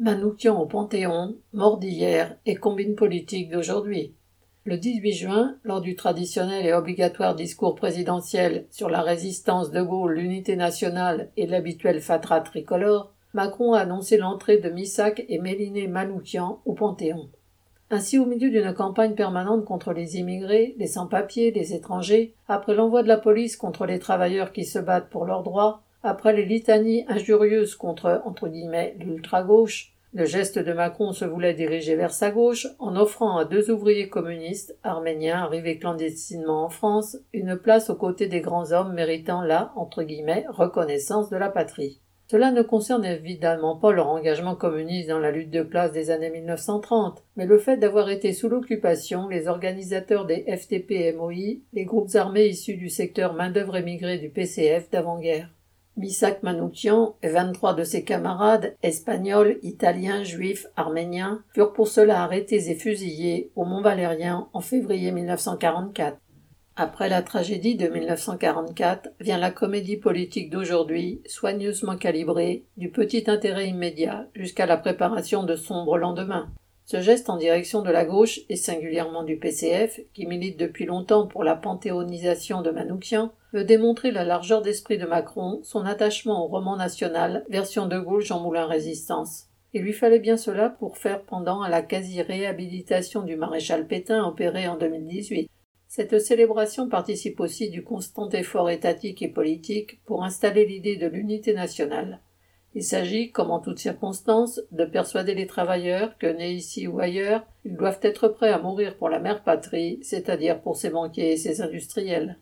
Manoukian au Panthéon, mort d'hier et combine politique d'aujourd'hui. Le 18 juin, lors du traditionnel et obligatoire discours présidentiel sur la résistance de Gaulle, l'unité nationale et l'habituel fatras tricolore, Macron a annoncé l'entrée de Missak et Méliné Manoukian au Panthéon. Ainsi, au milieu d'une campagne permanente contre les immigrés, les sans-papiers, les étrangers, après l'envoi de la police contre les travailleurs qui se battent pour leurs droits, après les litanies injurieuses contre, entre l'ultra-gauche, le geste de Macron se voulait diriger vers sa gauche en offrant à deux ouvriers communistes, arméniens arrivés clandestinement en France, une place aux côtés des grands hommes méritant la, reconnaissance de la patrie. Cela ne concerne évidemment pas leur engagement communiste dans la lutte de classe des années 1930, mais le fait d'avoir été sous l'occupation, les organisateurs des FTP-MOI, les groupes armés issus du secteur main-d'œuvre émigrée du PCF d'avant-guerre. Misak Manoukian et 23 de ses camarades, espagnols, italiens, juifs, arméniens, furent pour cela arrêtés et fusillés au Mont Valérien en février 1944. Après la tragédie de 1944 vient la comédie politique d'aujourd'hui, soigneusement calibrée, du petit intérêt immédiat jusqu'à la préparation de sombres lendemains. Ce geste en direction de la gauche, et singulièrement du PCF, qui milite depuis longtemps pour la panthéonisation de Manoukian, veut démontrer la largeur d'esprit de Macron, son attachement au roman national, version de Gaulle Jean Moulin Résistance. Il lui fallait bien cela pour faire pendant à la quasi-réhabilitation du maréchal Pétain opérée en 2018. Cette célébration participe aussi du constant effort étatique et politique pour installer l'idée de l'unité nationale. Il s'agit, comme en toutes circonstances, de persuader les travailleurs que, nés ici ou ailleurs, ils doivent être prêts à mourir pour la mère patrie, c'est-à-dire pour ses banquiers et ses industriels.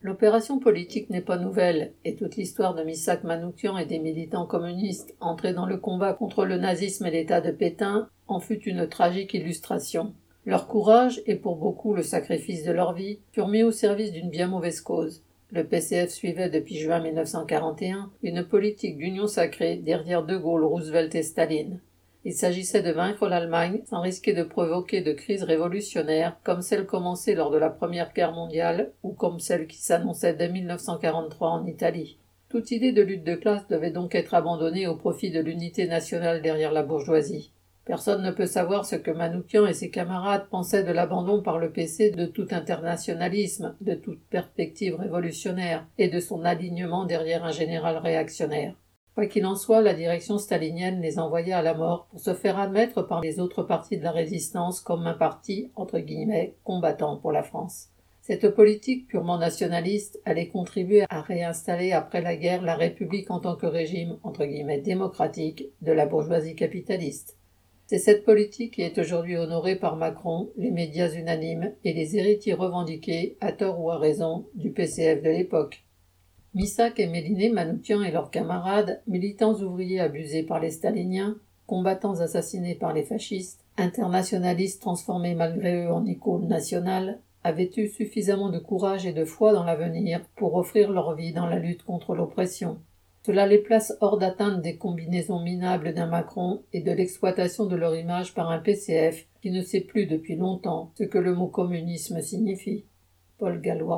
L'opération politique n'est pas nouvelle, et toute l'histoire de Missak Manoukian et des militants communistes entrés dans le combat contre le nazisme et l'État de Pétain en fut une tragique illustration. Leur courage, et pour beaucoup le sacrifice de leur vie, furent mis au service d'une bien mauvaise cause. Le PCF suivait depuis juin 1941 une politique d'union sacrée derrière De Gaulle, Roosevelt et Staline. Il s'agissait de vaincre l'Allemagne sans risquer de provoquer de crises révolutionnaires comme celle commencée lors de la Première Guerre mondiale ou comme celle qui s'annonçait dès 1943 en Italie. Toute idée de lutte de classe devait donc être abandonnée au profit de l'unité nationale derrière la bourgeoisie. Personne ne peut savoir ce que Manoukian et ses camarades pensaient de l'abandon par le PC de tout internationalisme, de toute perspective révolutionnaire, et de son alignement derrière un général réactionnaire. Quoi qu'il en soit, la direction stalinienne les envoya à la mort pour se faire admettre par les autres partis de la résistance comme un parti, entre guillemets, combattant pour la France. Cette politique purement nationaliste allait contribuer à réinstaller après la guerre la République en tant que régime, entre guillemets, démocratique de la bourgeoisie capitaliste. C'est cette politique qui est aujourd'hui honorée par Macron, les médias unanimes et les héritiers revendiqués, à tort ou à raison, du PCF de l'époque. Missak et Méliné Manoukian et leurs camarades, militants ouvriers abusés par les staliniens, combattants assassinés par les fascistes, internationalistes transformés malgré eux en icônes nationales, avaient eu suffisamment de courage et de foi dans l'avenir pour offrir leur vie dans la lutte contre l'oppression. Cela les place hors d'atteinte des combinaisons minables d'un Macron et de l'exploitation de leur image par un PCF qui ne sait plus depuis longtemps ce que le mot communisme signifie. Paul Gallois.